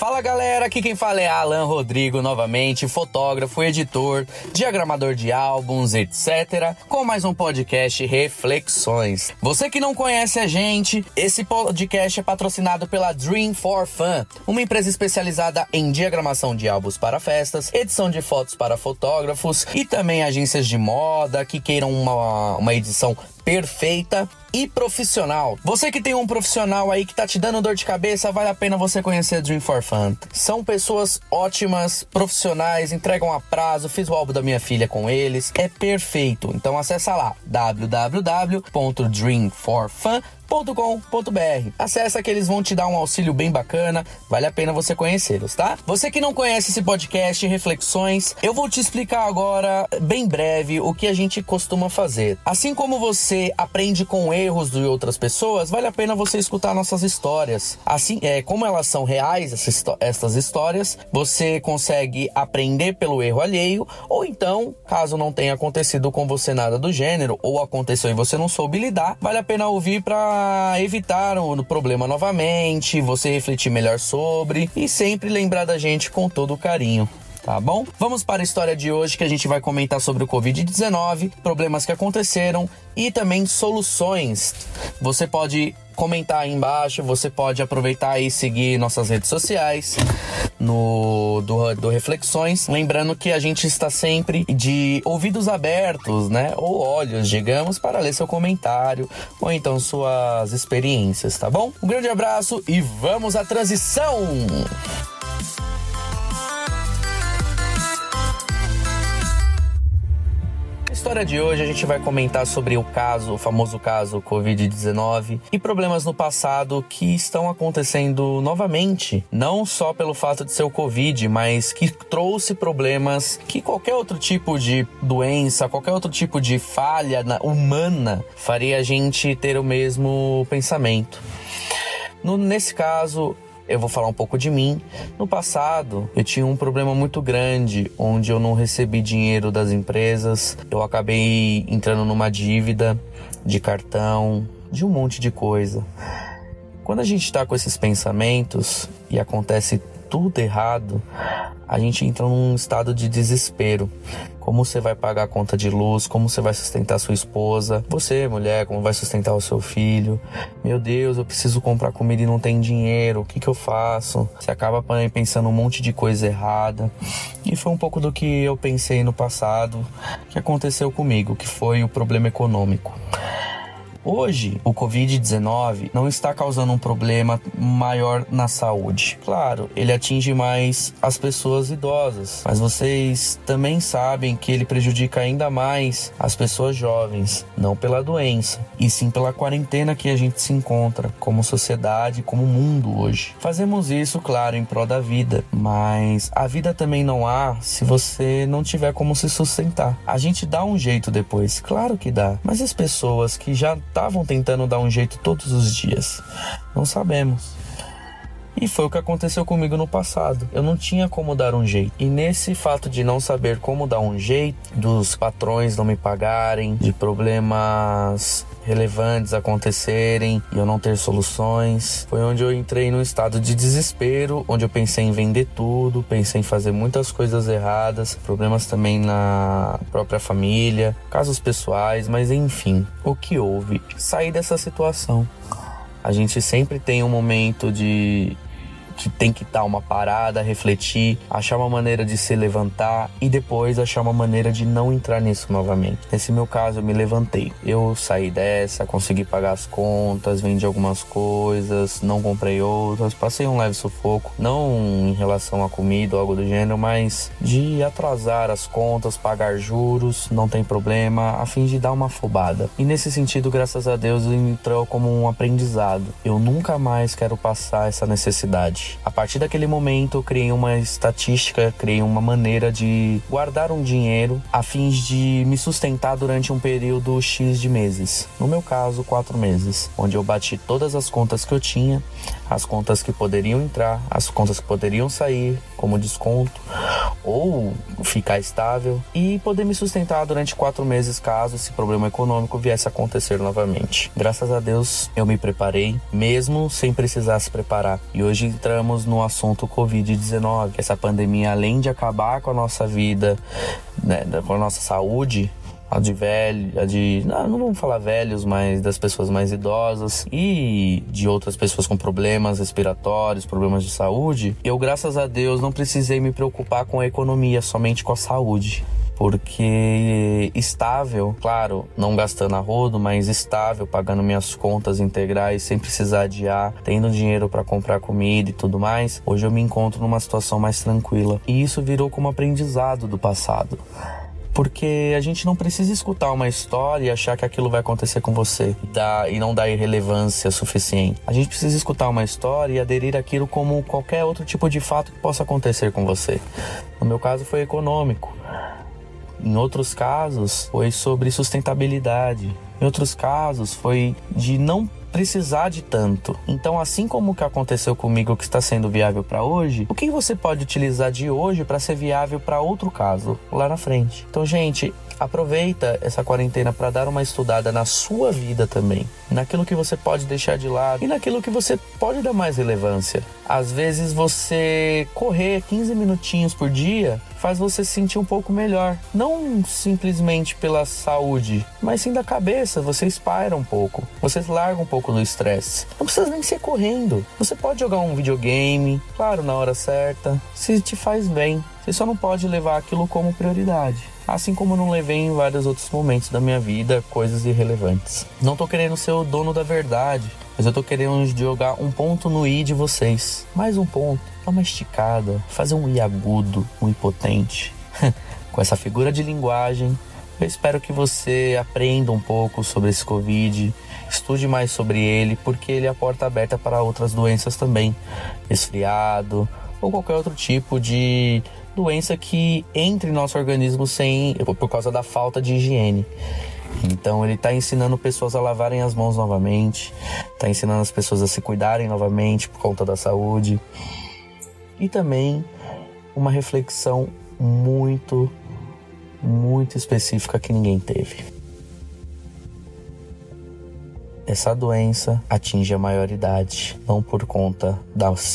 Fala galera, aqui quem fala é Alan Rodrigo novamente, fotógrafo, editor, diagramador de álbuns, etc. Com mais um podcast Reflexões. Você que não conhece a gente, esse podcast é patrocinado pela Dream for Fun, uma empresa especializada em diagramação de álbuns para festas, edição de fotos para fotógrafos e também agências de moda que queiram uma, uma edição perfeita e profissional. Você que tem um profissional aí que tá te dando dor de cabeça, vale a pena você conhecer a Dream for Fun. São pessoas ótimas, profissionais, entregam a prazo, fiz o álbum da minha filha com eles, é perfeito. Então acessa lá www.dreamforfun.com com.br. Acesse que eles vão te dar um auxílio bem bacana, vale a pena você conhecê-los, tá? Você que não conhece esse podcast Reflexões, eu vou te explicar agora, bem breve, o que a gente costuma fazer. Assim como você aprende com erros de outras pessoas, vale a pena você escutar nossas histórias. Assim, é, como elas são reais, essas histórias, você consegue aprender pelo erro alheio, ou então, caso não tenha acontecido com você nada do gênero, ou aconteceu e você não soube lidar, vale a pena ouvir para evitar o problema novamente, você refletir melhor sobre e sempre lembrar da gente com todo carinho tá bom? Vamos para a história de hoje que a gente vai comentar sobre o Covid-19, problemas que aconteceram e também soluções. Você pode comentar aí embaixo, você pode aproveitar e seguir nossas redes sociais no do, do Reflexões. Lembrando que a gente está sempre de ouvidos abertos, né? Ou olhos, digamos, para ler seu comentário ou então suas experiências, tá bom? Um grande abraço e vamos à transição! História de hoje a gente vai comentar sobre o caso, o famoso caso Covid-19 e problemas no passado que estão acontecendo novamente, não só pelo fato de ser o Covid, mas que trouxe problemas que qualquer outro tipo de doença, qualquer outro tipo de falha humana faria a gente ter o mesmo pensamento. No, nesse caso, eu vou falar um pouco de mim. No passado, eu tinha um problema muito grande, onde eu não recebi dinheiro das empresas, eu acabei entrando numa dívida de cartão, de um monte de coisa. Quando a gente está com esses pensamentos e acontece tudo errado, a gente entra num estado de desespero. Como você vai pagar a conta de luz? Como você vai sustentar sua esposa? Você, mulher, como vai sustentar o seu filho? Meu Deus, eu preciso comprar comida e não tem dinheiro. O que, que eu faço? Você acaba pensando um monte de coisa errada. E foi um pouco do que eu pensei no passado que aconteceu comigo, que foi o problema econômico. Hoje, o Covid-19 não está causando um problema maior na saúde. Claro, ele atinge mais as pessoas idosas, mas vocês também sabem que ele prejudica ainda mais as pessoas jovens, não pela doença, e sim pela quarentena que a gente se encontra como sociedade, como mundo hoje. Fazemos isso, claro, em prol da vida, mas a vida também não há se você não tiver como se sustentar. A gente dá um jeito depois, claro que dá, mas as pessoas que já estavam tentando dar um jeito todos os dias? Não sabemos. E foi o que aconteceu comigo no passado. Eu não tinha como dar um jeito. E nesse fato de não saber como dar um jeito, dos patrões não me pagarem, de problemas relevantes acontecerem e eu não ter soluções, foi onde eu entrei num estado de desespero, onde eu pensei em vender tudo, pensei em fazer muitas coisas erradas, problemas também na própria família, casos pessoais, mas enfim, o que houve? Sair dessa situação. A gente sempre tem um momento de que tem que dar uma parada, refletir, achar uma maneira de se levantar e depois achar uma maneira de não entrar nisso novamente. Nesse meu caso, eu me levantei. Eu saí dessa, consegui pagar as contas, vendi algumas coisas, não comprei outras, passei um leve sufoco, não em relação à comida ou algo do gênero, mas de atrasar as contas, pagar juros, não tem problema, a fim de dar uma afobada. E nesse sentido, graças a Deus, entrou como um aprendizado. Eu nunca mais quero passar essa necessidade. A partir daquele momento, eu criei uma estatística, criei uma maneira de guardar um dinheiro a fim de me sustentar durante um período X de meses. No meu caso, quatro meses, onde eu bati todas as contas que eu tinha, as contas que poderiam entrar, as contas que poderiam sair como desconto ou ficar estável e poder me sustentar durante quatro meses caso esse problema econômico viesse a acontecer novamente. Graças a Deus eu me preparei, mesmo sem precisar se preparar. E hoje entramos no assunto Covid-19. Essa pandemia, além de acabar com a nossa vida, né, com a nossa saúde, a de velho, a de. Não, não vamos falar velhos, mas das pessoas mais idosas e de outras pessoas com problemas respiratórios, problemas de saúde. Eu, graças a Deus, não precisei me preocupar com a economia, somente com a saúde porque estável, claro, não gastando a rodo, mas estável, pagando minhas contas integrais sem precisar adiar, tendo dinheiro para comprar comida e tudo mais, hoje eu me encontro numa situação mais tranquila. E isso virou como aprendizado do passado porque a gente não precisa escutar uma história e achar que aquilo vai acontecer com você dá, e não dar relevância suficiente. A gente precisa escutar uma história e aderir aquilo como qualquer outro tipo de fato que possa acontecer com você. No meu caso foi econômico. Em outros casos foi sobre sustentabilidade. Em outros casos foi de não precisar de tanto. Então, assim como o que aconteceu comigo que está sendo viável para hoje, o que você pode utilizar de hoje para ser viável para outro caso lá na frente? Então, gente, aproveita essa quarentena para dar uma estudada na sua vida também, naquilo que você pode deixar de lado e naquilo que você pode dar mais relevância. Às vezes você correr 15 minutinhos por dia faz você se sentir um pouco melhor, não simplesmente pela saúde, mas sim da cabeça, você espira um pouco, você larga um pouco do estresse. Não precisa nem ser correndo. Você pode jogar um videogame, claro, na hora certa, se te faz bem. Você só não pode levar aquilo como prioridade assim como não levei em vários outros momentos da minha vida coisas irrelevantes. Não tô querendo ser o dono da verdade, mas eu tô querendo jogar um ponto no i de vocês. Mais um ponto, dar uma esticada, fazer um i agudo, um i potente. Com essa figura de linguagem, eu espero que você aprenda um pouco sobre esse Covid, estude mais sobre ele, porque ele é a porta aberta para outras doenças também, resfriado ou qualquer outro tipo de doença que entre em nosso organismo sem por causa da falta de higiene. Então ele está ensinando pessoas a lavarem as mãos novamente, está ensinando as pessoas a se cuidarem novamente por conta da saúde. E também uma reflexão muito, muito específica que ninguém teve essa doença atinge a maioridade, não por conta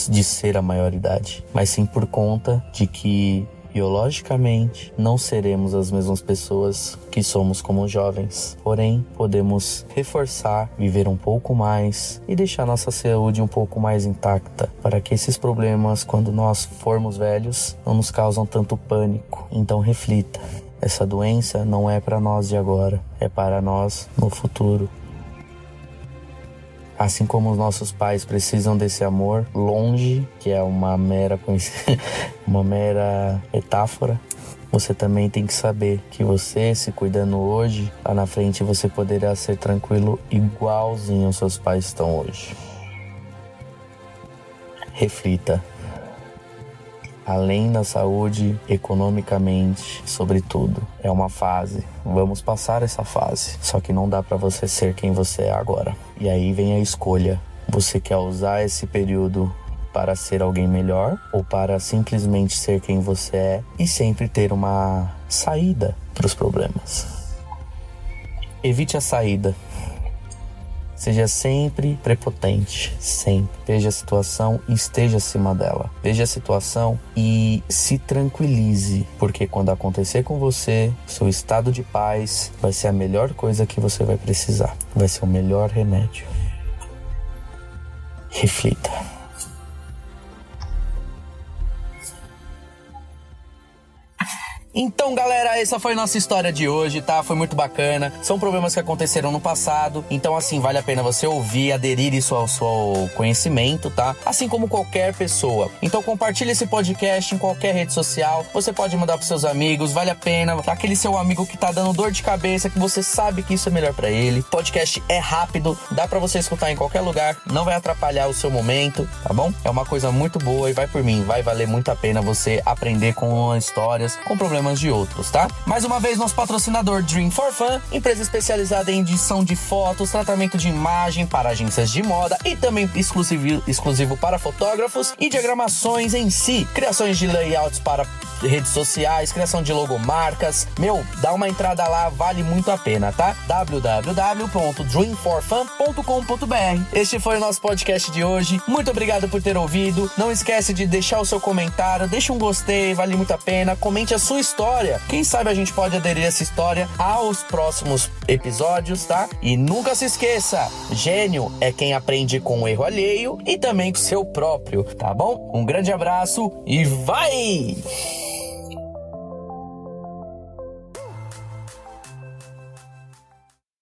de ser a maioridade, mas sim por conta de que biologicamente não seremos as mesmas pessoas que somos como jovens. Porém, podemos reforçar, viver um pouco mais e deixar nossa saúde um pouco mais intacta, para que esses problemas, quando nós formos velhos, não nos causam tanto pânico. Então reflita. Essa doença não é para nós de agora, é para nós no futuro. Assim como os nossos pais precisam desse amor longe, que é uma mera uma mera metáfora, você também tem que saber que você se cuidando hoje, lá na frente você poderá ser tranquilo igualzinho os seus pais estão hoje. Reflita além da saúde, economicamente, sobretudo. É uma fase. Vamos passar essa fase. Só que não dá para você ser quem você é agora. E aí vem a escolha. Você quer usar esse período para ser alguém melhor ou para simplesmente ser quem você é e sempre ter uma saída para os problemas. Evite a saída. Seja sempre prepotente, sempre. Veja a situação e esteja acima dela. Veja a situação e se tranquilize, porque quando acontecer com você, seu estado de paz vai ser a melhor coisa que você vai precisar. Vai ser o melhor remédio. Reflita. Então, galera, essa foi a nossa história de hoje, tá? Foi muito bacana. São problemas que aconteceram no passado, então assim, vale a pena você ouvir, aderir isso ao seu conhecimento, tá? Assim como qualquer pessoa. Então, compartilhe esse podcast em qualquer rede social. Você pode mandar pros seus amigos, vale a pena. Aquele seu amigo que tá dando dor de cabeça, que você sabe que isso é melhor para ele. Podcast é rápido, dá para você escutar em qualquer lugar, não vai atrapalhar o seu momento, tá bom? É uma coisa muito boa e vai por mim, vai valer muito a pena você aprender com histórias, com problemas programas de outros, tá? Mais uma vez, nosso patrocinador Dream for Fun, empresa especializada em edição de fotos, tratamento de imagem para agências de moda e também exclusivo, exclusivo para fotógrafos e diagramações em si, criações de layouts para redes sociais, criação de logomarcas. Meu, dá uma entrada lá, vale muito a pena, tá? www.dreamforfun.com.br. Este foi o nosso podcast de hoje. Muito obrigado por ter ouvido. Não esquece de deixar o seu comentário, deixa um gostei, vale muito a pena. Comente a sua história. Quem sabe a gente pode aderir essa história aos próximos episódios, tá? E nunca se esqueça, gênio é quem aprende com o erro alheio e também com o seu próprio, tá bom? Um grande abraço e vai!